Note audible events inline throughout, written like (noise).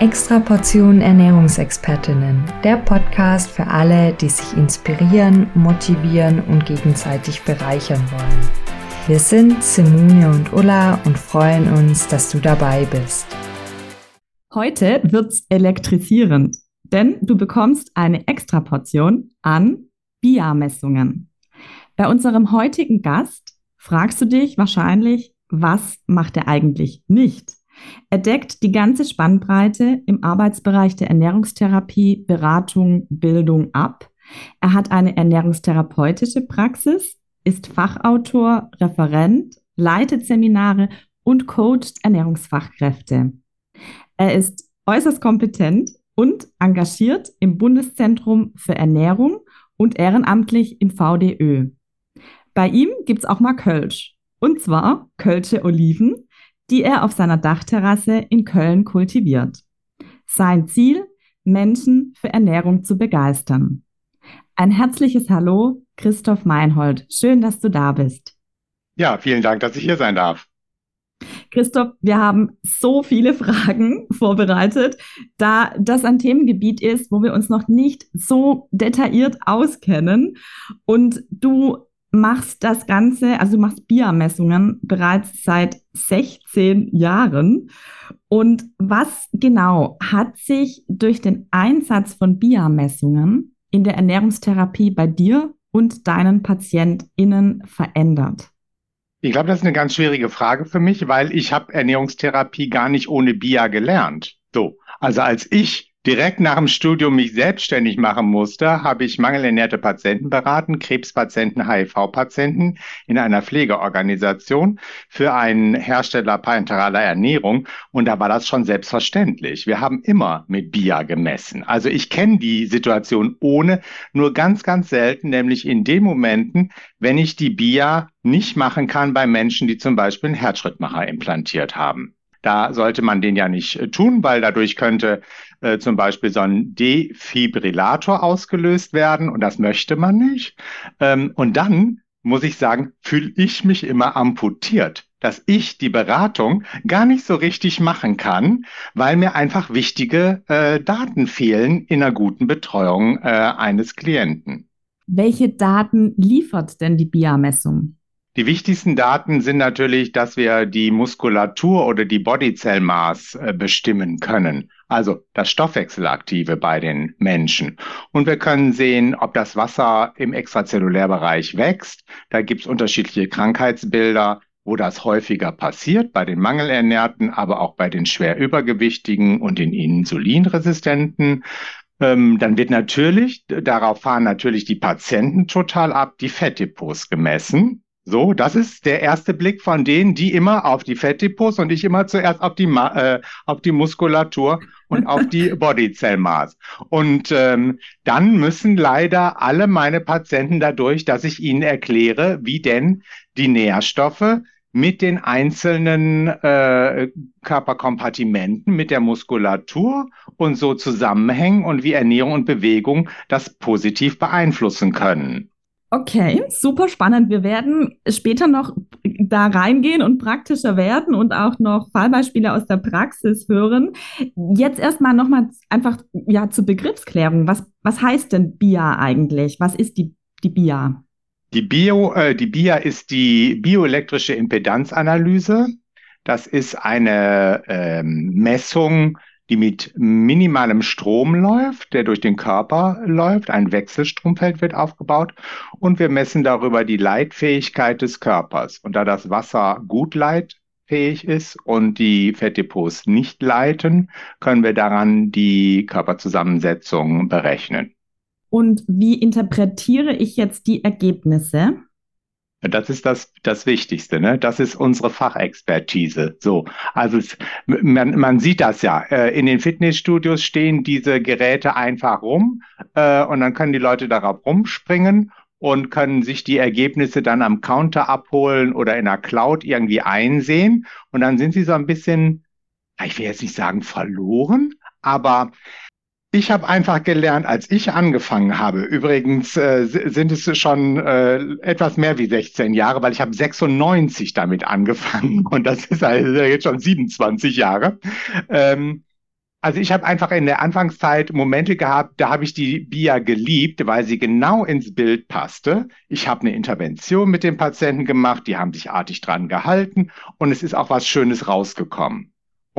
Extra Portion Ernährungsexpertinnen, der Podcast für alle, die sich inspirieren, motivieren und gegenseitig bereichern wollen. Wir sind Simone und Ulla und freuen uns, dass du dabei bist. Heute wird's elektrisierend, denn du bekommst eine Extra Portion an BIA-Messungen. Bei unserem heutigen Gast fragst du dich wahrscheinlich, was macht er eigentlich nicht? Er deckt die ganze Spannbreite im Arbeitsbereich der Ernährungstherapie, Beratung, Bildung ab. Er hat eine ernährungstherapeutische Praxis, ist Fachautor, Referent, leitet Seminare und coacht Ernährungsfachkräfte. Er ist äußerst kompetent und engagiert im Bundeszentrum für Ernährung und ehrenamtlich im VDÖ. Bei ihm gibt's auch mal Kölsch. Und zwar Kölsche Oliven, die er auf seiner Dachterrasse in Köln kultiviert. Sein Ziel, Menschen für Ernährung zu begeistern. Ein herzliches Hallo, Christoph Meinhold. Schön, dass du da bist. Ja, vielen Dank, dass ich hier sein darf. Christoph, wir haben so viele (laughs) Fragen vorbereitet, da das ein Themengebiet ist, wo wir uns noch nicht so detailliert auskennen und du machst das Ganze, also du machst BIA-Messungen bereits seit 16 Jahren. Und was genau hat sich durch den Einsatz von BIA-Messungen in der Ernährungstherapie bei dir und deinen PatientInnen verändert? Ich glaube, das ist eine ganz schwierige Frage für mich, weil ich habe Ernährungstherapie gar nicht ohne BIA gelernt. So, also als ich direkt nach dem Studium mich selbstständig machen musste, habe ich mangelernährte Patienten beraten, Krebspatienten, HIV-Patienten in einer Pflegeorganisation für einen Hersteller parenteraler Ernährung. Und da war das schon selbstverständlich. Wir haben immer mit BIA gemessen. Also ich kenne die Situation ohne, nur ganz, ganz selten, nämlich in den Momenten, wenn ich die BIA nicht machen kann bei Menschen, die zum Beispiel einen Herzschrittmacher implantiert haben. Da sollte man den ja nicht äh, tun, weil dadurch könnte äh, zum Beispiel so ein Defibrillator ausgelöst werden und das möchte man nicht. Ähm, und dann muss ich sagen, fühle ich mich immer amputiert, dass ich die Beratung gar nicht so richtig machen kann, weil mir einfach wichtige äh, Daten fehlen in einer guten Betreuung äh, eines Klienten. Welche Daten liefert denn die BIA-Messung? Die wichtigsten Daten sind natürlich, dass wir die Muskulatur oder die Bodyzellmaß äh, bestimmen können, also das Stoffwechselaktive bei den Menschen. Und wir können sehen, ob das Wasser im Extrazellulärbereich wächst. Da gibt es unterschiedliche Krankheitsbilder, wo das häufiger passiert, bei den Mangelernährten, aber auch bei den schwer übergewichtigen und den Insulinresistenten. Ähm, dann wird natürlich, darauf fahren natürlich die Patienten total ab, die Fettdepots gemessen. So, das ist der erste Blick von denen, die immer auf die Fettdepots und ich immer zuerst auf die, äh, auf die Muskulatur und auf die (laughs) Bodyzellmaß. Und ähm, dann müssen leider alle meine Patienten dadurch, dass ich ihnen erkläre, wie denn die Nährstoffe mit den einzelnen äh, Körperkompartimenten, mit der Muskulatur und so zusammenhängen und wie Ernährung und Bewegung das positiv beeinflussen können. Okay, super spannend. Wir werden später noch da reingehen und praktischer werden und auch noch Fallbeispiele aus der Praxis hören. Jetzt erstmal nochmal einfach ja zur Begriffsklärung. Was, was heißt denn BIA eigentlich? Was ist die, die BIA? Die, Bio, äh, die BIA ist die bioelektrische Impedanzanalyse. Das ist eine ähm, Messung die mit minimalem Strom läuft, der durch den Körper läuft. Ein Wechselstromfeld wird aufgebaut und wir messen darüber die Leitfähigkeit des Körpers. Und da das Wasser gut leitfähig ist und die Fettdepots nicht leiten, können wir daran die Körperzusammensetzung berechnen. Und wie interpretiere ich jetzt die Ergebnisse? Das ist das, das Wichtigste, ne? Das ist unsere Fachexpertise. So. Also es, man, man sieht das ja. Äh, in den Fitnessstudios stehen diese Geräte einfach rum äh, und dann können die Leute darauf rumspringen und können sich die Ergebnisse dann am Counter abholen oder in der Cloud irgendwie einsehen. Und dann sind sie so ein bisschen, ich will jetzt nicht sagen verloren, aber ich habe einfach gelernt, als ich angefangen habe, übrigens äh, sind es schon äh, etwas mehr wie 16 Jahre, weil ich habe 96 damit angefangen (laughs) und das ist also jetzt schon 27 Jahre. Ähm, Also ich habe einfach in der Anfangszeit Momente gehabt, da habe ich die Bia geliebt, weil sie genau ins Bild passte. Ich habe eine Intervention mit dem Patienten gemacht, die haben sich artig dran gehalten und es ist auch was Schönes rausgekommen.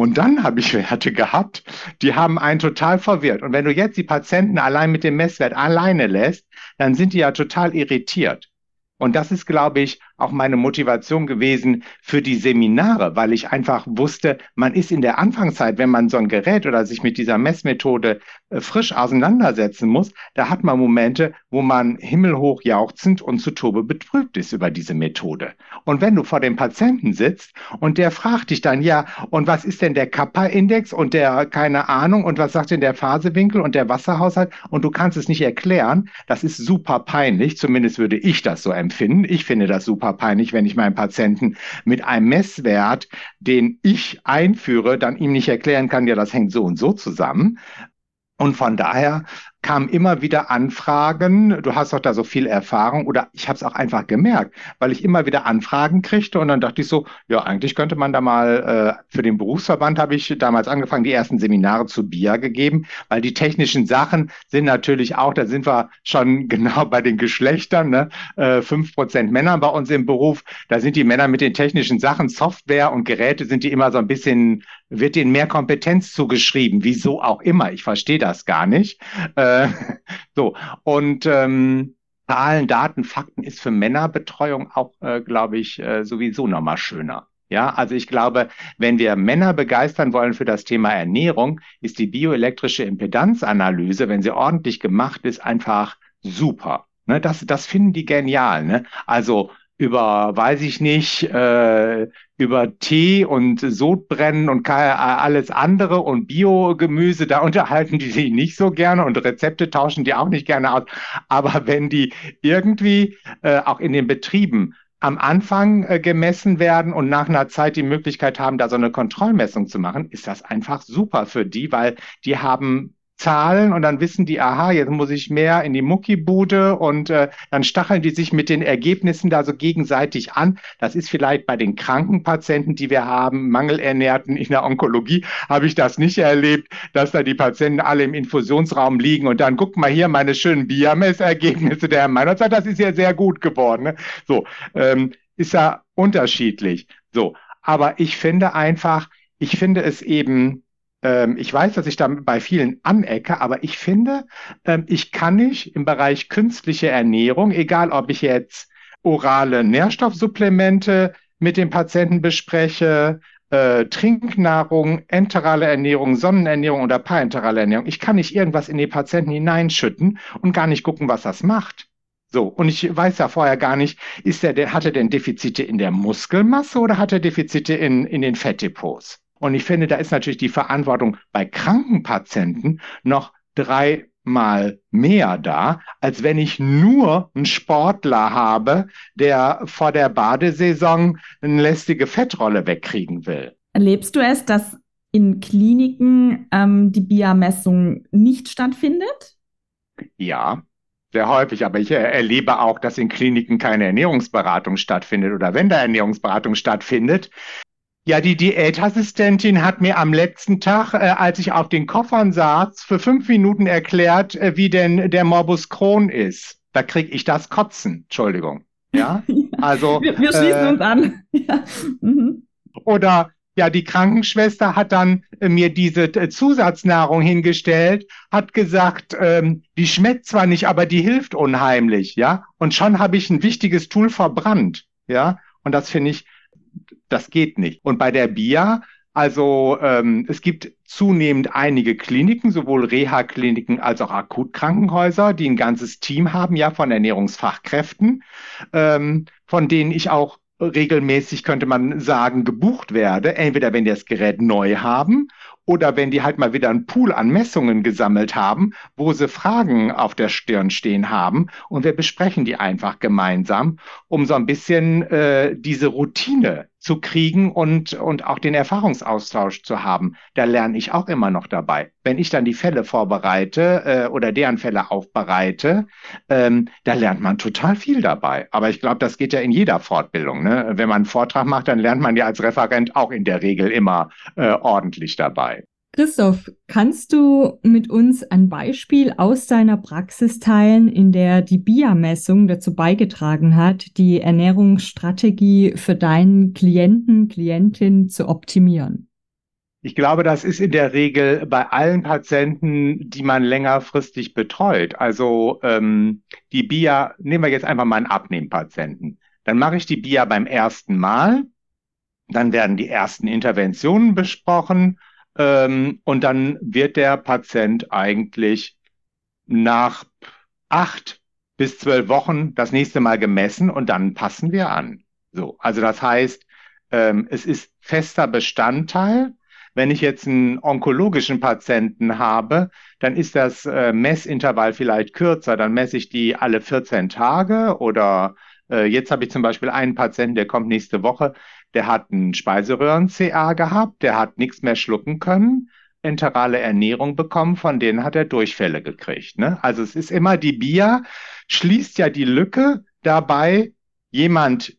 Und dann habe ich Werte gehabt, die haben einen total verwirrt. Und wenn du jetzt die Patienten allein mit dem Messwert alleine lässt, dann sind die ja total irritiert. Und das ist, glaube ich, auch meine Motivation gewesen für die Seminare, weil ich einfach wusste, man ist in der Anfangszeit, wenn man so ein Gerät oder sich mit dieser Messmethode äh, frisch auseinandersetzen muss, da hat man Momente, wo man himmelhoch jauchzend und zu Tobe betrübt ist über diese Methode. Und wenn du vor dem Patienten sitzt und der fragt dich dann, ja, und was ist denn der Kappa-Index und der, keine Ahnung, und was sagt denn der Phasewinkel und der Wasserhaushalt und du kannst es nicht erklären, das ist super peinlich, zumindest würde ich das so empfinden. Ich finde das super peinlich, wenn ich meinem Patienten mit einem Messwert, den ich einführe, dann ihm nicht erklären kann, ja, das hängt so und so zusammen. Und von daher kamen immer wieder Anfragen, du hast doch da so viel Erfahrung. Oder ich habe es auch einfach gemerkt, weil ich immer wieder Anfragen kriegte. Und dann dachte ich so, ja, eigentlich könnte man da mal, äh, für den Berufsverband habe ich damals angefangen, die ersten Seminare zu BIA gegeben, weil die technischen Sachen sind natürlich auch, da sind wir schon (laughs) genau bei den Geschlechtern, ne? äh, fünf Prozent Männer bei uns im Beruf, da sind die Männer mit den technischen Sachen, Software und Geräte sind die immer so ein bisschen, wird denen mehr Kompetenz zugeschrieben, wieso auch immer, ich verstehe das gar nicht. Äh, äh, (laughs) so, und ähm, Zahlen, Daten, Fakten ist für Männerbetreuung auch, äh, glaube ich, äh, sowieso nochmal schöner. Ja, also ich glaube, wenn wir Männer begeistern wollen für das Thema Ernährung, ist die bioelektrische Impedanzanalyse, wenn sie ordentlich gemacht ist, einfach super. Ne, das, das finden die genial. Ne? Also über, weiß ich nicht, äh, über Tee und Sodbrennen und alles andere und Biogemüse, da unterhalten die sich nicht so gerne und Rezepte tauschen die auch nicht gerne aus. Aber wenn die irgendwie äh, auch in den Betrieben am Anfang äh, gemessen werden und nach einer Zeit die Möglichkeit haben, da so eine Kontrollmessung zu machen, ist das einfach super für die, weil die haben Zahlen und dann wissen die, aha, jetzt muss ich mehr in die Muckibude und äh, dann stacheln die sich mit den Ergebnissen da so gegenseitig an. Das ist vielleicht bei den kranken Patienten, die wir haben, Mangelernährten in der Onkologie, habe ich das nicht erlebt, dass da die Patienten alle im Infusionsraum liegen und dann guck mal hier meine schönen Biames-Ergebnisse der Herr Meinert sagt, das ist ja sehr gut geworden. Ne? So, ähm, ist ja unterschiedlich. So, aber ich finde einfach, ich finde es eben ich weiß, dass ich da bei vielen anecke, aber ich finde, ähm, ich kann nicht im Bereich künstliche Ernährung, egal ob ich jetzt orale Nährstoffsupplemente mit dem Patienten bespreche, äh, Trinknahrung, enterale Ernährung, Sonnenernährung oder parenterale Ernährung. Ich kann nicht irgendwas in die Patienten hineinschütten und gar nicht gucken, was das macht. So, und ich weiß ja vorher gar nicht, ist der, hat er denn Defizite in der Muskelmasse oder hat er Defizite in, in den Fettdepots? Und ich finde, da ist natürlich die Verantwortung bei kranken Patienten noch dreimal mehr da, als wenn ich nur einen Sportler habe, der vor der Badesaison eine lästige Fettrolle wegkriegen will. Erlebst du es, dass in Kliniken ähm, die BIA-Messung nicht stattfindet? Ja, sehr häufig, aber ich erlebe auch, dass in Kliniken keine Ernährungsberatung stattfindet oder wenn da Ernährungsberatung stattfindet, ja, die Diätassistentin hat mir am letzten Tag, äh, als ich auf den Koffern saß, für fünf Minuten erklärt, äh, wie denn der Morbus Crohn ist. Da krieg ich das Kotzen. Entschuldigung. Ja, (laughs) also. wir, wir schließen äh, uns an. (laughs) ja. Mhm. Oder ja, die Krankenschwester hat dann äh, mir diese äh, Zusatznahrung hingestellt, hat gesagt, ähm, die schmeckt zwar nicht, aber die hilft unheimlich, ja. Und schon habe ich ein wichtiges Tool verbrannt, ja. Und das finde ich das geht nicht. Und bei der BIA, also ähm, es gibt zunehmend einige Kliniken, sowohl Reha-Kliniken als auch Akutkrankenhäuser, die ein ganzes Team haben, ja, von Ernährungsfachkräften, ähm, von denen ich auch regelmäßig, könnte man sagen, gebucht werde. Entweder wenn die das Gerät neu haben oder wenn die halt mal wieder einen Pool an Messungen gesammelt haben, wo sie Fragen auf der Stirn stehen haben und wir besprechen die einfach gemeinsam, um so ein bisschen äh, diese Routine zu kriegen und, und auch den Erfahrungsaustausch zu haben. Da lerne ich auch immer noch dabei. Wenn ich dann die Fälle vorbereite äh, oder deren Fälle aufbereite, ähm, da lernt man total viel dabei. Aber ich glaube, das geht ja in jeder Fortbildung. Ne? Wenn man einen Vortrag macht, dann lernt man ja als Referent auch in der Regel immer äh, ordentlich dabei. Christoph, kannst du mit uns ein Beispiel aus deiner Praxis teilen, in der die BIA-Messung dazu beigetragen hat, die Ernährungsstrategie für deinen Klienten, Klientin zu optimieren? Ich glaube, das ist in der Regel bei allen Patienten, die man längerfristig betreut. Also ähm, die BIA, nehmen wir jetzt einfach mal einen Abnehmpatienten. Dann mache ich die BIA beim ersten Mal, dann werden die ersten Interventionen besprochen ähm, und dann wird der Patient eigentlich nach acht bis zwölf Wochen das nächste Mal gemessen und dann passen wir an. So, also das heißt, ähm, es ist fester Bestandteil. Wenn ich jetzt einen onkologischen Patienten habe, dann ist das äh, Messintervall vielleicht kürzer. Dann messe ich die alle 14 Tage oder äh, jetzt habe ich zum Beispiel einen Patienten, der kommt nächste Woche, der hat einen Speiseröhren-CA gehabt, der hat nichts mehr schlucken können, enterale Ernährung bekommen, von denen hat er Durchfälle gekriegt. Ne? Also es ist immer die BIA, schließt ja die Lücke dabei, jemand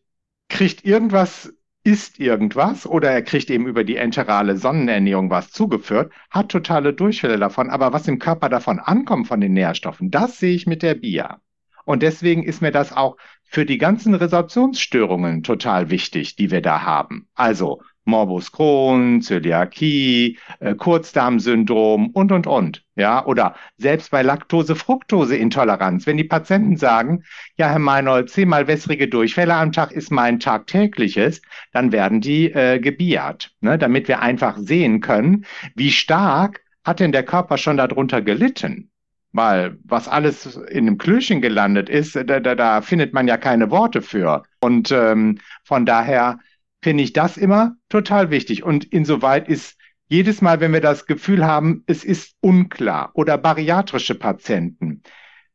kriegt irgendwas isst irgendwas oder er kriegt eben über die enterale Sonnenernährung was zugeführt, hat totale Durchfälle davon. Aber was im Körper davon ankommt von den Nährstoffen, das sehe ich mit der BIA. Und deswegen ist mir das auch für die ganzen Resorptionsstörungen total wichtig, die wir da haben. Also Morbus Crohn, Zöliakie, äh, Kurzdarmsyndrom und, und, und. Ja, oder selbst bei Laktose-Fructose-Intoleranz, wenn die Patienten sagen, ja, Herr Meinold, zehnmal wässrige Durchfälle am Tag ist mein tagtägliches, dann werden die äh, gebiert, ne, damit wir einfach sehen können, wie stark hat denn der Körper schon darunter gelitten. Weil was alles in einem Klöchen gelandet ist, da, da, da findet man ja keine Worte für. Und ähm, von daher finde ich das immer total wichtig. Und insoweit ist jedes Mal, wenn wir das Gefühl haben, es ist unklar oder bariatrische Patienten,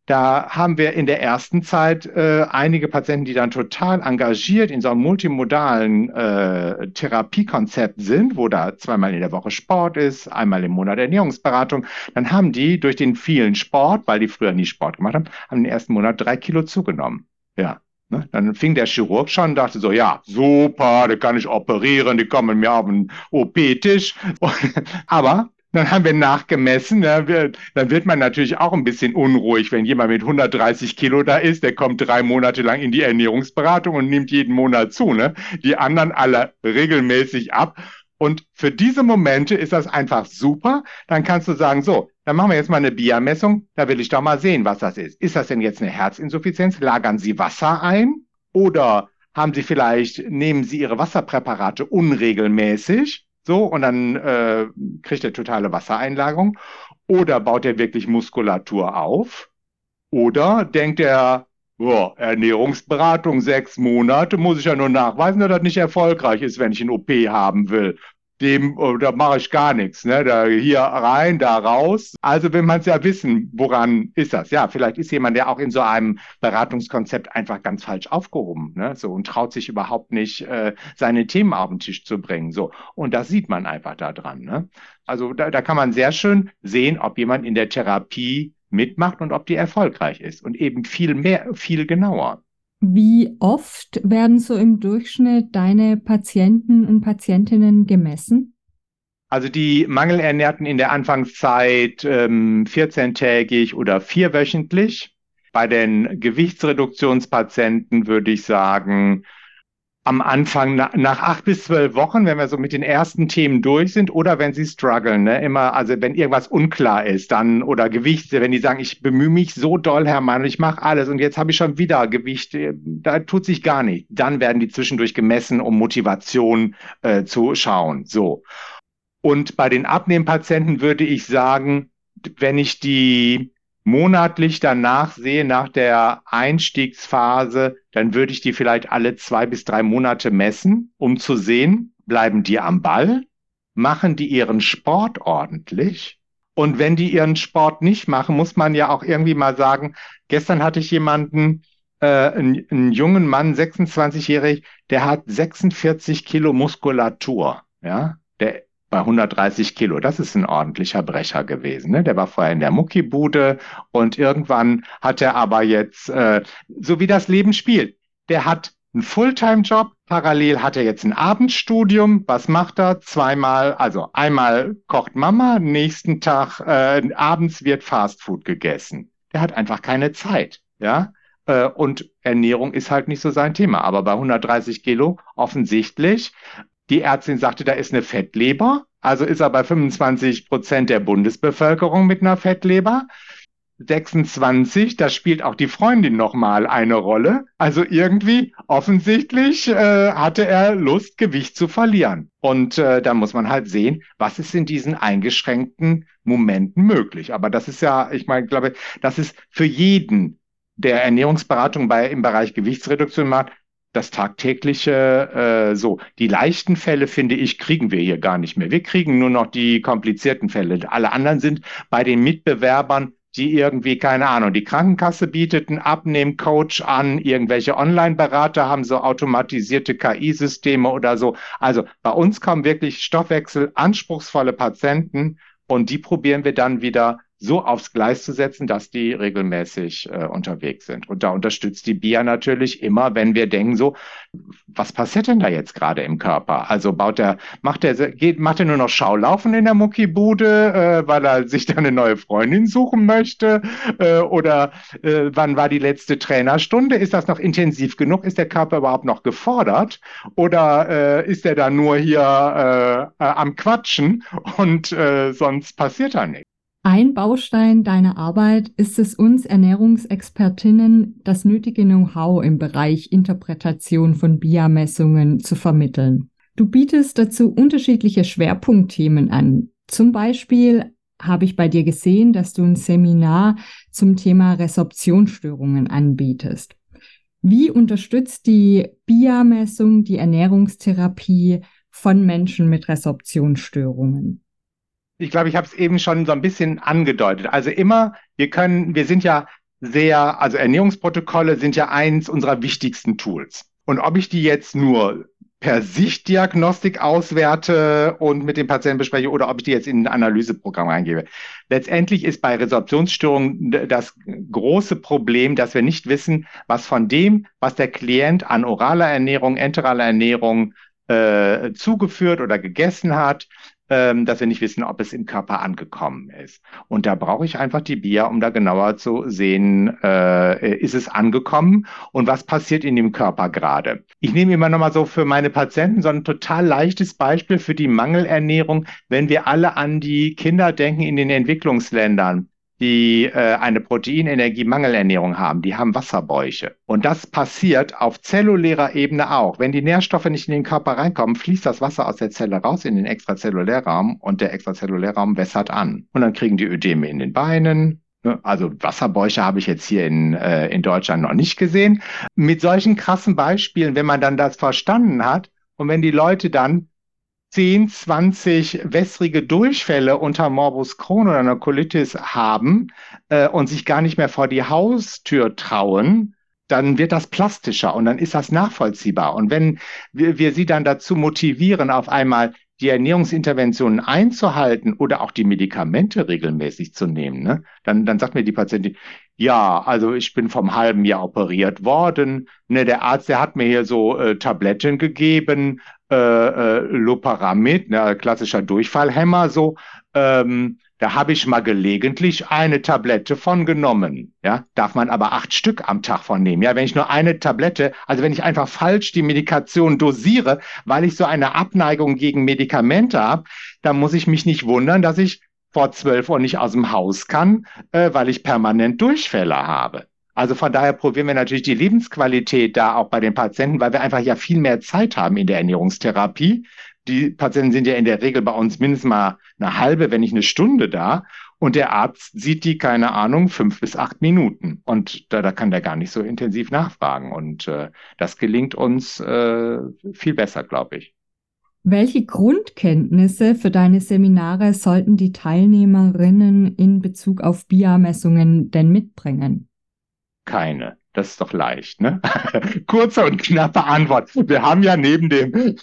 da haben wir in der ersten Zeit äh, einige Patienten, die dann total engagiert in so einem multimodalen äh, Therapiekonzept sind, wo da zweimal in der Woche Sport ist, einmal im Monat Ernährungsberatung. Dann haben die durch den vielen Sport, weil die früher nie Sport gemacht haben, haben den ersten Monat drei Kilo zugenommen. Ja. Ne? Dann fing der Chirurg schon und dachte so, ja, super, da kann ich operieren, die kommen mir auf den OP-Tisch. (laughs) Aber dann haben wir nachgemessen. Ja, wir, dann wird man natürlich auch ein bisschen unruhig, wenn jemand mit 130 Kilo da ist, der kommt drei Monate lang in die Ernährungsberatung und nimmt jeden Monat zu. Ne? Die anderen alle regelmäßig ab. Und für diese Momente ist das einfach super. Dann kannst du sagen, so, dann machen wir jetzt mal eine BIA-Messung. Da will ich doch mal sehen, was das ist. Ist das denn jetzt eine Herzinsuffizienz? Lagern Sie Wasser ein? Oder haben Sie vielleicht, nehmen Sie Ihre Wasserpräparate unregelmäßig? So, und dann äh, kriegt er totale Wassereinlagerung. Oder baut er wirklich Muskulatur auf? Oder denkt er, boah, Ernährungsberatung sechs Monate, muss ich ja nur nachweisen, dass das nicht erfolgreich ist, wenn ich ein OP haben will dem, oh, da mache ich gar nichts, ne? Da hier rein, da raus. Also will man es ja wissen, woran ist das? Ja, vielleicht ist jemand, der auch in so einem Beratungskonzept einfach ganz falsch aufgehoben, ne? So und traut sich überhaupt nicht, äh, seine Themen auf den Tisch zu bringen. So. Und das sieht man einfach da dran. Ne? Also da, da kann man sehr schön sehen, ob jemand in der Therapie mitmacht und ob die erfolgreich ist. Und eben viel mehr, viel genauer. Wie oft werden so im Durchschnitt deine Patienten und Patientinnen gemessen? Also die Mangelernährten in der Anfangszeit ähm, 14-tägig oder vierwöchentlich. Bei den Gewichtsreduktionspatienten würde ich sagen am Anfang na, nach acht bis zwölf Wochen, wenn wir so mit den ersten Themen durch sind, oder wenn sie strugglen, ne, immer, also wenn irgendwas unklar ist, dann oder Gewichte, wenn die sagen, ich bemühe mich so doll, Herr Mann, ich mache alles und jetzt habe ich schon wieder Gewicht, äh, da tut sich gar nicht. Dann werden die zwischendurch gemessen, um Motivation äh, zu schauen. So. Und bei den Abnehmpatienten würde ich sagen, wenn ich die monatlich danach sehe, nach der Einstiegsphase, dann würde ich die vielleicht alle zwei bis drei Monate messen, um zu sehen, bleiben die am Ball, machen die ihren Sport ordentlich. Und wenn die ihren Sport nicht machen, muss man ja auch irgendwie mal sagen, gestern hatte ich jemanden, äh, einen, einen jungen Mann, 26-jährig, der hat 46 Kilo Muskulatur. Ja, der bei 130 Kilo. Das ist ein ordentlicher Brecher gewesen. Ne? Der war vorher in der Muckibude und irgendwann hat er aber jetzt, äh, so wie das Leben spielt, der hat einen Fulltime-Job. Parallel hat er jetzt ein Abendstudium. Was macht er? Zweimal, also einmal kocht Mama, nächsten Tag äh, abends wird Fastfood gegessen. Der hat einfach keine Zeit, ja. Äh, und Ernährung ist halt nicht so sein Thema. Aber bei 130 Kilo offensichtlich. Die Ärztin sagte, da ist eine Fettleber. Also ist er bei 25 Prozent der Bundesbevölkerung mit einer Fettleber. 26, da spielt auch die Freundin nochmal eine Rolle. Also irgendwie offensichtlich äh, hatte er Lust, Gewicht zu verlieren. Und äh, da muss man halt sehen, was ist in diesen eingeschränkten Momenten möglich. Aber das ist ja, ich meine, glaube, das ist für jeden, der Ernährungsberatung bei, im Bereich Gewichtsreduktion macht, das tagtägliche äh, so. Die leichten Fälle, finde ich, kriegen wir hier gar nicht mehr. Wir kriegen nur noch die komplizierten Fälle. Alle anderen sind bei den Mitbewerbern die irgendwie, keine Ahnung, die Krankenkasse bietet einen Abnehmcoach an, irgendwelche Online-Berater haben so automatisierte KI-Systeme oder so. Also bei uns kommen wirklich Stoffwechsel anspruchsvolle Patienten und die probieren wir dann wieder so aufs Gleis zu setzen, dass die regelmäßig äh, unterwegs sind. Und da unterstützt die BIA natürlich immer, wenn wir denken so, was passiert denn da jetzt gerade im Körper? Also baut er, macht er, geht, macht er nur noch Schaulaufen in der Muckibude, äh, weil er sich da eine neue Freundin suchen möchte? Äh, oder äh, wann war die letzte Trainerstunde? Ist das noch intensiv genug? Ist der Körper überhaupt noch gefordert? Oder äh, ist er da nur hier äh, äh, am Quatschen und äh, sonst passiert da nichts? Ein Baustein deiner Arbeit ist es uns Ernährungsexpertinnen, das nötige Know-how im Bereich Interpretation von BIA-Messungen zu vermitteln. Du bietest dazu unterschiedliche Schwerpunktthemen an. Zum Beispiel habe ich bei dir gesehen, dass du ein Seminar zum Thema Resorptionsstörungen anbietest. Wie unterstützt die BIA-Messung die Ernährungstherapie von Menschen mit Resorptionsstörungen? Ich glaube, ich habe es eben schon so ein bisschen angedeutet. Also immer, wir können, wir sind ja sehr, also Ernährungsprotokolle sind ja eins unserer wichtigsten Tools. Und ob ich die jetzt nur per Sichtdiagnostik auswerte und mit dem Patienten bespreche oder ob ich die jetzt in ein Analyseprogramm eingebe. Letztendlich ist bei Resorptionsstörungen das große Problem, dass wir nicht wissen, was von dem, was der Klient an oraler Ernährung, enteraler Ernährung äh, zugeführt oder gegessen hat, ähm, dass wir nicht wissen, ob es im Körper angekommen ist. Und da brauche ich einfach die BIA, um da genauer zu sehen, äh, ist es angekommen und was passiert in dem Körper gerade. Ich nehme immer nochmal so für meine Patienten so ein total leichtes Beispiel für die Mangelernährung, wenn wir alle an die Kinder denken in den Entwicklungsländern die äh, eine Proteinenergie-Mangelernährung haben, die haben Wasserbäuche. Und das passiert auf zellulärer Ebene auch. Wenn die Nährstoffe nicht in den Körper reinkommen, fließt das Wasser aus der Zelle raus in den Extrazellulärraum und der Extrazellulärraum wässert an. Und dann kriegen die Ödeme in den Beinen, ne? also Wasserbäuche habe ich jetzt hier in, äh, in Deutschland noch nicht gesehen. Mit solchen krassen Beispielen, wenn man dann das verstanden hat und wenn die Leute dann 10, 20 wässrige Durchfälle unter Morbus Crohn oder einer Colitis haben äh, und sich gar nicht mehr vor die Haustür trauen, dann wird das plastischer und dann ist das nachvollziehbar. Und wenn wir, wir sie dann dazu motivieren, auf einmal die Ernährungsinterventionen einzuhalten oder auch die Medikamente regelmäßig zu nehmen, ne, dann, dann sagt mir die Patientin, ja, also ich bin vom halben Jahr operiert worden. Ne, der Arzt, der hat mir hier so äh, Tabletten gegeben, äh, äh, Loparamid, ne, klassischer Durchfallhemmer, so. Ähm, da habe ich mal gelegentlich eine Tablette von genommen. Ja, darf man aber acht Stück am Tag von nehmen. Ja, wenn ich nur eine Tablette, also wenn ich einfach falsch die Medikation dosiere, weil ich so eine Abneigung gegen Medikamente habe, dann muss ich mich nicht wundern, dass ich vor zwölf Uhr nicht aus dem Haus kann, äh, weil ich permanent Durchfälle habe. Also von daher probieren wir natürlich die Lebensqualität da auch bei den Patienten, weil wir einfach ja viel mehr Zeit haben in der Ernährungstherapie. Die Patienten sind ja in der Regel bei uns mindestens mal eine halbe, wenn nicht eine Stunde da. Und der Arzt sieht die, keine Ahnung, fünf bis acht Minuten. Und da, da kann der gar nicht so intensiv nachfragen. Und äh, das gelingt uns äh, viel besser, glaube ich. Welche Grundkenntnisse für deine Seminare sollten die Teilnehmerinnen in Bezug auf BIA-Messungen denn mitbringen? Keine. Das ist doch leicht, ne? (laughs) Kurze und knappe Antwort. Wir haben ja neben dem, (laughs)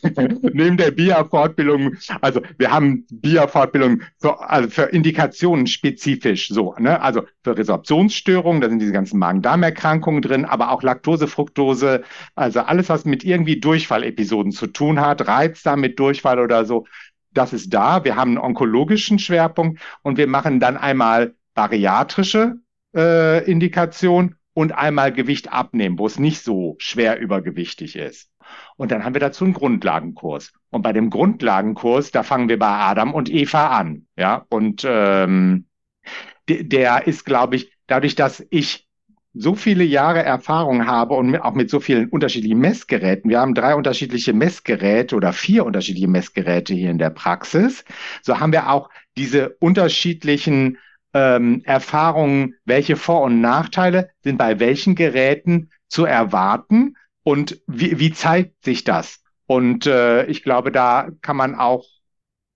neben der BIA-Fortbildung, also wir haben BIA-Fortbildung für, also für Indikationen spezifisch so, ne? Also für Resorptionsstörungen, da sind diese ganzen Magen-Darm-Erkrankungen drin, aber auch Laktose, Fructose, also alles, was mit irgendwie Durchfallepisoden zu tun hat, Reizdarm mit Durchfall oder so, das ist da. Wir haben einen onkologischen Schwerpunkt und wir machen dann einmal bariatrische äh, Indikation und einmal Gewicht abnehmen, wo es nicht so schwer übergewichtig ist. Und dann haben wir dazu einen Grundlagenkurs. Und bei dem Grundlagenkurs, da fangen wir bei Adam und Eva an. Ja, und ähm, der ist, glaube ich, dadurch, dass ich so viele Jahre Erfahrung habe und auch mit so vielen unterschiedlichen Messgeräten. Wir haben drei unterschiedliche Messgeräte oder vier unterschiedliche Messgeräte hier in der Praxis. So haben wir auch diese unterschiedlichen ähm, Erfahrungen, welche Vor- und Nachteile sind bei welchen Geräten zu erwarten und wie, wie zeigt sich das? Und äh, ich glaube, da kann man auch,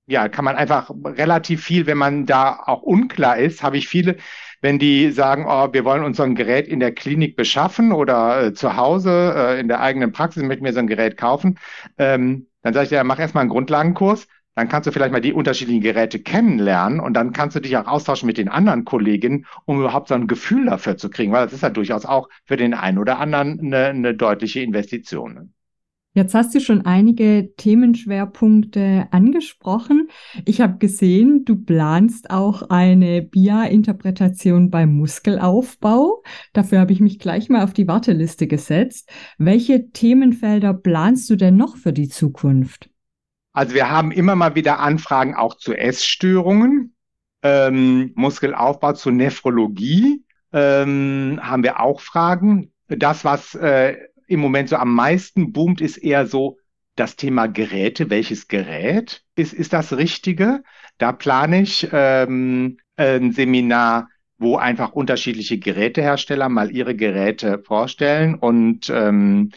ja, kann man einfach relativ viel, wenn man da auch unklar ist, habe ich viele, wenn die sagen, oh, wir wollen uns so ein Gerät in der Klinik beschaffen oder äh, zu Hause äh, in der eigenen Praxis möchten wir so ein Gerät kaufen, ähm, dann sage ich ja, mach erstmal einen Grundlagenkurs dann kannst du vielleicht mal die unterschiedlichen Geräte kennenlernen und dann kannst du dich auch austauschen mit den anderen Kolleginnen, um überhaupt so ein Gefühl dafür zu kriegen, weil das ist ja durchaus auch für den einen oder anderen eine, eine deutliche Investition. Jetzt hast du schon einige Themenschwerpunkte angesprochen. Ich habe gesehen, du planst auch eine BIA-Interpretation beim Muskelaufbau. Dafür habe ich mich gleich mal auf die Warteliste gesetzt. Welche Themenfelder planst du denn noch für die Zukunft? Also wir haben immer mal wieder Anfragen auch zu Essstörungen, ähm, Muskelaufbau, zu Nephrologie ähm, haben wir auch Fragen. Das, was äh, im Moment so am meisten boomt, ist eher so das Thema Geräte. Welches Gerät ist, ist das Richtige? Da plane ich ähm, ein Seminar, wo einfach unterschiedliche Gerätehersteller mal ihre Geräte vorstellen und ähm,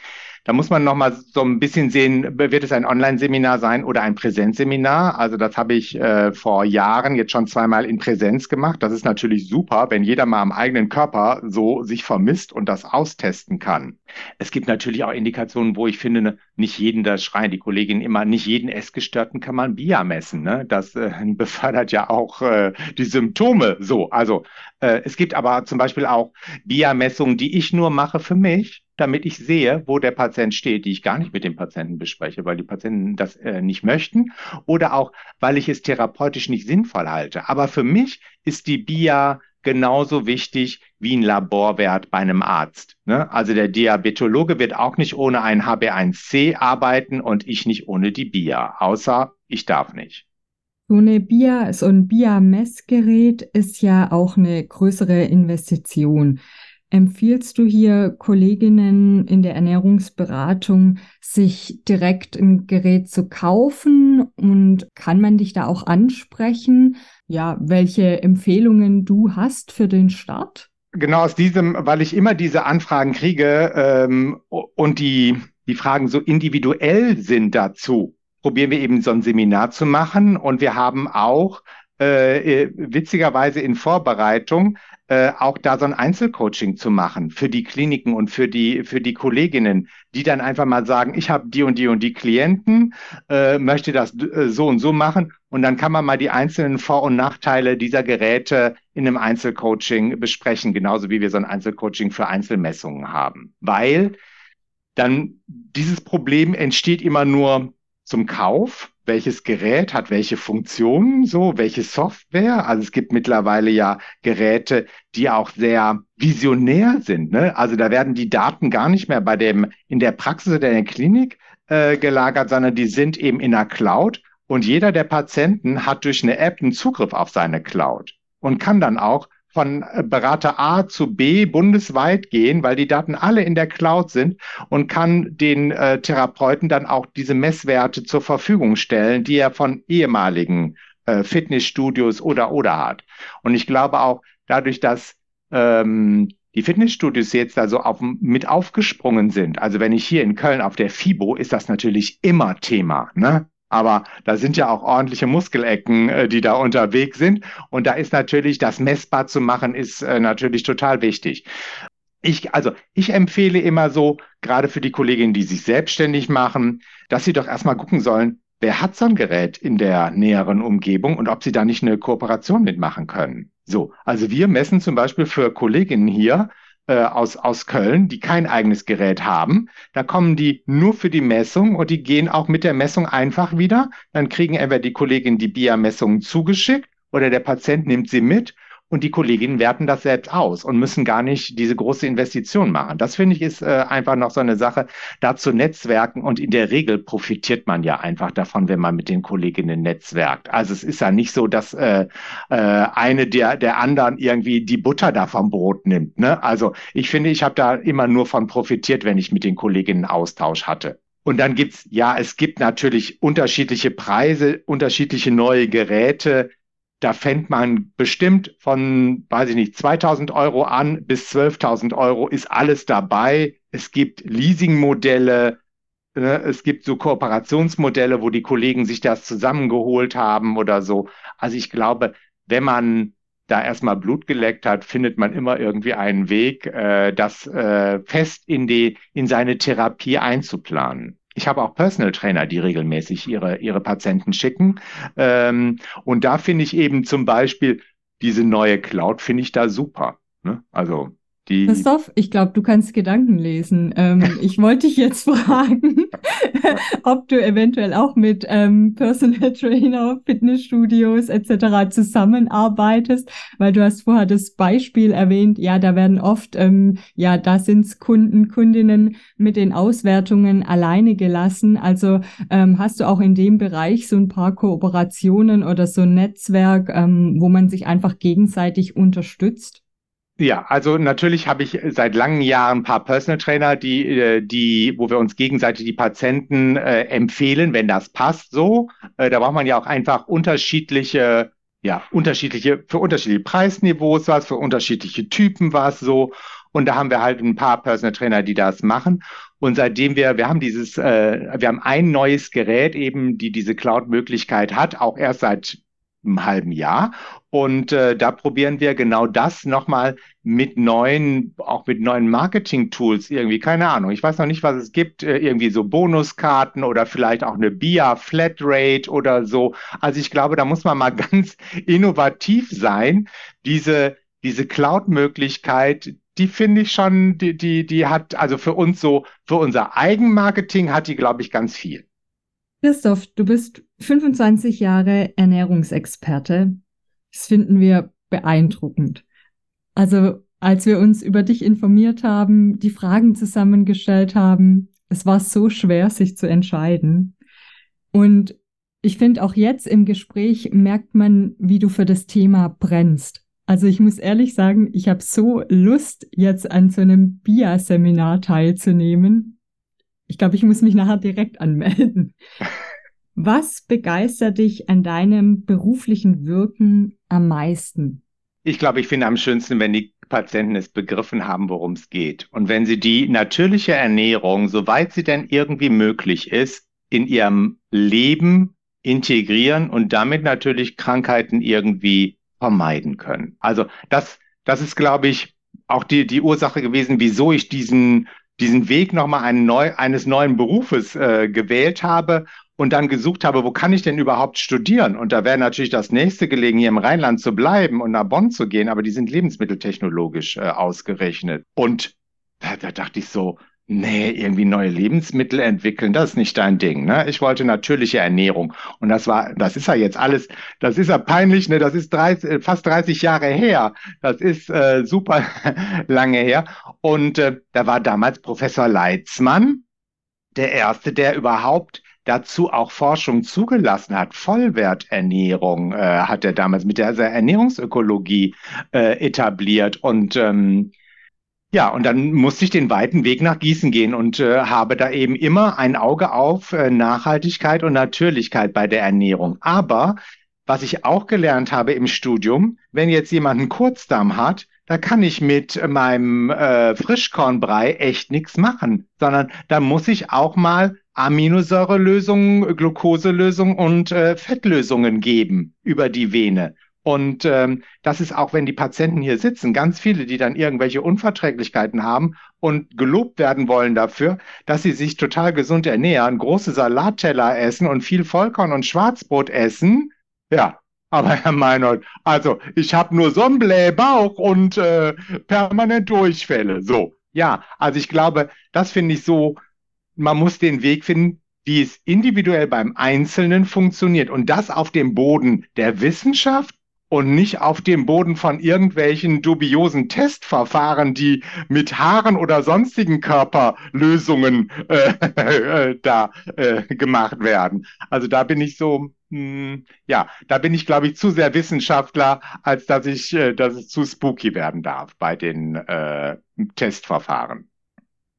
da muss man noch mal so ein bisschen sehen, wird es ein Online-Seminar sein oder ein Präsenzseminar? Also das habe ich äh, vor Jahren jetzt schon zweimal in Präsenz gemacht. Das ist natürlich super, wenn jeder mal am eigenen Körper so sich vermisst und das austesten kann. Es gibt natürlich auch Indikationen, wo ich finde, ne, nicht jeden, das schreien die Kolleginnen immer, nicht jeden Essgestörten kann man BIA messen. Ne? Das äh, (laughs) befördert ja auch äh, die Symptome so. Also äh, es gibt aber zum Beispiel auch BIA-Messungen, die ich nur mache für mich damit ich sehe, wo der Patient steht, die ich gar nicht mit dem Patienten bespreche, weil die Patienten das äh, nicht möchten oder auch, weil ich es therapeutisch nicht sinnvoll halte. Aber für mich ist die BIA genauso wichtig wie ein Laborwert bei einem Arzt. Ne? Also der Diabetologe wird auch nicht ohne ein HB1C arbeiten und ich nicht ohne die BIA, außer ich darf nicht. So eine BIA, so ein BIA-Messgerät ist ja auch eine größere Investition. Empfiehlst du hier Kolleginnen in der Ernährungsberatung, sich direkt ein Gerät zu kaufen und kann man dich da auch ansprechen? Ja, welche Empfehlungen du hast für den Start? Genau aus diesem, weil ich immer diese Anfragen kriege ähm, und die, die Fragen so individuell sind dazu, probieren wir eben so ein Seminar zu machen und wir haben auch äh, witzigerweise in Vorbereitung äh, auch da so ein Einzelcoaching zu machen für die Kliniken und für die für die Kolleginnen, die dann einfach mal sagen, ich habe die und die und die Klienten, äh, möchte das äh, so und so machen. Und dann kann man mal die einzelnen Vor- und Nachteile dieser Geräte in einem Einzelcoaching besprechen, genauso wie wir so ein Einzelcoaching für Einzelmessungen haben, weil dann dieses Problem entsteht immer nur zum Kauf welches Gerät hat welche Funktionen, so, welche Software. Also es gibt mittlerweile ja Geräte, die auch sehr visionär sind. Ne? Also da werden die Daten gar nicht mehr bei dem, in der Praxis oder in der Klinik äh, gelagert, sondern die sind eben in der Cloud und jeder der Patienten hat durch eine App einen Zugriff auf seine Cloud und kann dann auch von äh, Berater A zu B bundesweit gehen, weil die Daten alle in der Cloud sind und kann den äh, Therapeuten dann auch diese Messwerte zur Verfügung stellen, die er von ehemaligen äh, Fitnessstudios oder oder hat. Und ich glaube auch dadurch, dass ähm, die Fitnessstudios jetzt also auf, mit aufgesprungen sind. Also wenn ich hier in Köln auf der FIBO, ist das natürlich immer Thema. Ne? Aber da sind ja auch ordentliche Muskelecken, äh, die da unterwegs sind. Und da ist natürlich das messbar zu machen, ist äh, natürlich total wichtig. Ich, also ich empfehle immer so, gerade für die Kolleginnen, die sich selbstständig machen, dass sie doch erstmal gucken sollen, wer hat so ein Gerät in der näheren Umgebung und ob sie da nicht eine Kooperation mitmachen können. So, also wir messen zum Beispiel für Kolleginnen hier äh, aus, aus Köln, die kein eigenes Gerät haben. Da kommen die nur für die Messung und die gehen auch mit der Messung einfach wieder. Dann kriegen entweder die Kolleginnen die BIA-Messungen zugeschickt oder der Patient nimmt sie mit und die Kolleginnen werten das selbst aus und müssen gar nicht diese große Investition machen. Das finde ich ist äh, einfach noch so eine Sache, da zu netzwerken und in der Regel profitiert man ja einfach davon, wenn man mit den Kolleginnen netzwerkt. Also es ist ja nicht so, dass äh, äh, eine der, der anderen irgendwie die Butter da vom Brot nimmt. Ne? Also ich finde, ich habe da immer nur von profitiert, wenn ich mit den Kolleginnen Austausch hatte. Und dann gibt's, ja, es gibt natürlich unterschiedliche Preise, unterschiedliche neue Geräte da fängt man bestimmt von, weiß ich nicht, 2000 Euro an bis 12.000 Euro ist alles dabei. Es gibt Leasingmodelle, ne? es gibt so Kooperationsmodelle, wo die Kollegen sich das zusammengeholt haben oder so. Also ich glaube, wenn man da erstmal Blut geleckt hat, findet man immer irgendwie einen Weg, äh, das äh, fest in die, in seine Therapie einzuplanen. Ich habe auch Personal Trainer, die regelmäßig ihre, ihre Patienten schicken. Ähm, und da finde ich eben zum Beispiel diese neue Cloud, finde ich da super. Ne? Also die Christoph, ich glaube, du kannst Gedanken lesen. Ähm, (laughs) ich wollte dich jetzt fragen, (laughs) ob du eventuell auch mit ähm, Personal (laughs) Trainer, Fitnessstudios etc. zusammenarbeitest, weil du hast vorher das Beispiel erwähnt, ja, da werden oft, ähm, ja, da sind Kunden, Kundinnen mit den Auswertungen alleine gelassen. Also ähm, hast du auch in dem Bereich so ein paar Kooperationen oder so ein Netzwerk, ähm, wo man sich einfach gegenseitig unterstützt? Ja, also natürlich habe ich seit langen Jahren ein paar Personal Trainer, die, äh, die, wo wir uns gegenseitig die Patienten äh, empfehlen, wenn das passt. So, äh, da braucht man ja auch einfach unterschiedliche, ja, unterschiedliche für unterschiedliche Preisniveaus was, für unterschiedliche Typen was so. Und da haben wir halt ein paar Personal Trainer, die das machen. Und seitdem wir, wir haben dieses, äh, wir haben ein neues Gerät eben, die diese Cloud-Möglichkeit hat, auch erst seit einem halben Jahr. Und äh, da probieren wir genau das nochmal mit neuen, auch mit neuen Marketing-Tools irgendwie, keine Ahnung. Ich weiß noch nicht, was es gibt, äh, irgendwie so Bonuskarten oder vielleicht auch eine BIA Flatrate oder so. Also ich glaube, da muss man mal (laughs) ganz innovativ sein. Diese, diese Cloud-Möglichkeit, die finde ich schon, die, die, die hat, also für uns so, für unser Eigenmarketing hat die, glaube ich, ganz viel. Christoph, du bist 25 Jahre Ernährungsexperte. Das finden wir beeindruckend. Also, als wir uns über dich informiert haben, die Fragen zusammengestellt haben, es war so schwer, sich zu entscheiden. Und ich finde auch jetzt im Gespräch merkt man, wie du für das Thema brennst. Also ich muss ehrlich sagen, ich habe so Lust, jetzt an so einem BIA-Seminar teilzunehmen. Ich glaube, ich muss mich nachher direkt anmelden. (laughs) Was begeistert dich an deinem beruflichen Wirken am meisten? Ich glaube, ich finde am schönsten, wenn die Patienten es begriffen haben, worum es geht. Und wenn sie die natürliche Ernährung, soweit sie denn irgendwie möglich ist, in ihrem Leben integrieren und damit natürlich Krankheiten irgendwie vermeiden können. Also das, das ist, glaube ich, auch die, die Ursache gewesen, wieso ich diesen diesen Weg nochmal neu, eines neuen Berufes äh, gewählt habe und dann gesucht habe, wo kann ich denn überhaupt studieren? Und da wäre natürlich das nächste gelegen, hier im Rheinland zu bleiben und nach Bonn zu gehen, aber die sind lebensmitteltechnologisch äh, ausgerechnet. Und da, da dachte ich so, Nee, irgendwie neue Lebensmittel entwickeln, das ist nicht dein Ding. Ne? Ich wollte natürliche Ernährung. Und das war, das ist ja jetzt alles, das ist ja peinlich, ne? Das ist 30, äh, fast 30 Jahre her. Das ist äh, super (laughs) lange her. Und äh, da war damals Professor Leitzmann, der erste, der überhaupt dazu auch Forschung zugelassen hat. Vollwerternährung äh, hat er damals mit der Ernährungsökologie äh, etabliert. Und ähm, ja, und dann musste ich den weiten Weg nach Gießen gehen und äh, habe da eben immer ein Auge auf äh, Nachhaltigkeit und Natürlichkeit bei der Ernährung. Aber was ich auch gelernt habe im Studium, wenn jetzt jemand einen Kurzdarm hat, da kann ich mit meinem äh, Frischkornbrei echt nichts machen, sondern da muss ich auch mal Aminosäurelösungen, Glukoselösungen und äh, Fettlösungen geben über die Vene. Und ähm, das ist auch, wenn die Patienten hier sitzen, ganz viele, die dann irgendwelche Unverträglichkeiten haben und gelobt werden wollen dafür, dass sie sich total gesund ernähren, große Salatteller essen und viel Vollkorn und Schwarzbrot essen. Ja, aber (laughs) Herr Meinhold, also ich habe nur so einen Blähbauch und äh, permanent Durchfälle. So, ja, also ich glaube, das finde ich so, man muss den Weg finden, wie es individuell beim Einzelnen funktioniert und das auf dem Boden der Wissenschaft und nicht auf dem Boden von irgendwelchen dubiosen Testverfahren, die mit Haaren oder sonstigen Körperlösungen äh, (laughs) äh, da äh, gemacht werden. Also da bin ich so, mh, hm, ja, da bin ich, glaube ich, zu sehr Wissenschaftler, als dass ich, äh, dass es zu spooky werden darf bei den äh, Testverfahren.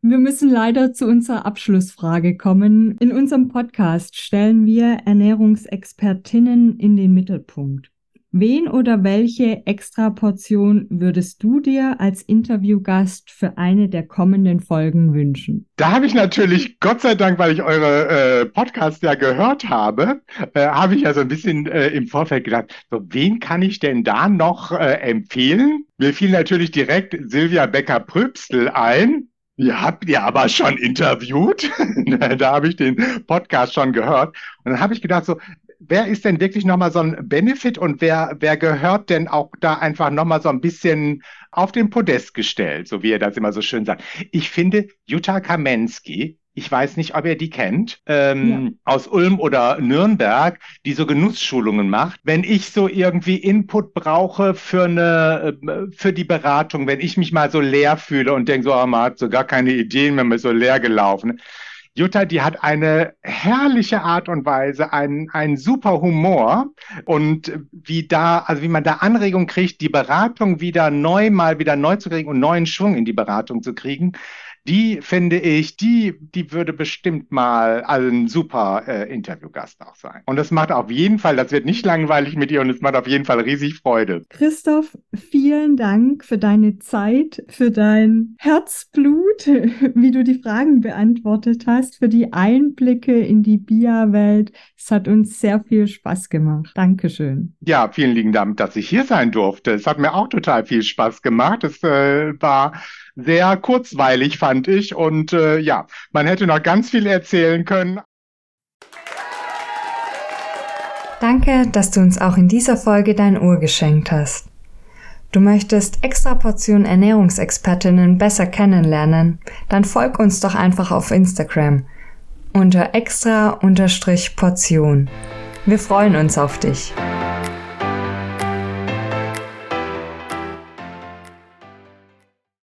Wir müssen leider zu unserer Abschlussfrage kommen. In unserem Podcast stellen wir Ernährungsexpertinnen in den Mittelpunkt. Wen oder welche Extraportion würdest du dir als Interviewgast für eine der kommenden Folgen wünschen? Da habe ich natürlich, Gott sei Dank, weil ich eure äh, Podcasts ja gehört habe, äh, habe ich ja so ein bisschen äh, im Vorfeld gedacht, so, wen kann ich denn da noch äh, empfehlen? Mir fiel natürlich direkt Silvia Becker-Prübstel ein. Ihr habt ihr aber schon interviewt. (laughs) da habe ich den Podcast schon gehört. Und dann habe ich gedacht, so, wer ist denn wirklich nochmal so ein Benefit und wer, wer gehört denn auch da einfach nochmal so ein bisschen auf den Podest gestellt, so wie er das immer so schön sagt. Ich finde, Jutta Kamensky, ich weiß nicht, ob ihr die kennt, ähm, ja. aus Ulm oder Nürnberg, die so Genussschulungen macht. Wenn ich so irgendwie Input brauche für eine, äh, für die Beratung, wenn ich mich mal so leer fühle und denke so, oh, man hat so gar keine Ideen, wenn man so leer gelaufen. Jutta, die hat eine herrliche Art und Weise, einen, einen super Humor. Und wie da, also wie man da Anregung kriegt, die Beratung wieder neu, mal wieder neu zu kriegen und neuen Schwung in die Beratung zu kriegen die finde ich, die, die würde bestimmt mal ein super äh, Interviewgast auch sein. Und das macht auf jeden Fall, das wird nicht langweilig mit ihr und es macht auf jeden Fall riesig Freude. Christoph, vielen Dank für deine Zeit, für dein Herzblut, (laughs) wie du die Fragen beantwortet hast, für die Einblicke in die BIA-Welt. Es hat uns sehr viel Spaß gemacht. Dankeschön. Ja, vielen lieben Dank, dass ich hier sein durfte. Es hat mir auch total viel Spaß gemacht. Es äh, war sehr kurzweilig, fand ich. Und äh, ja, man hätte noch ganz viel erzählen können. Danke, dass du uns auch in dieser Folge dein Ohr geschenkt hast. Du möchtest extra Portion Ernährungsexpertinnen besser kennenlernen? Dann folg uns doch einfach auf Instagram unter extra-portion. Wir freuen uns auf dich.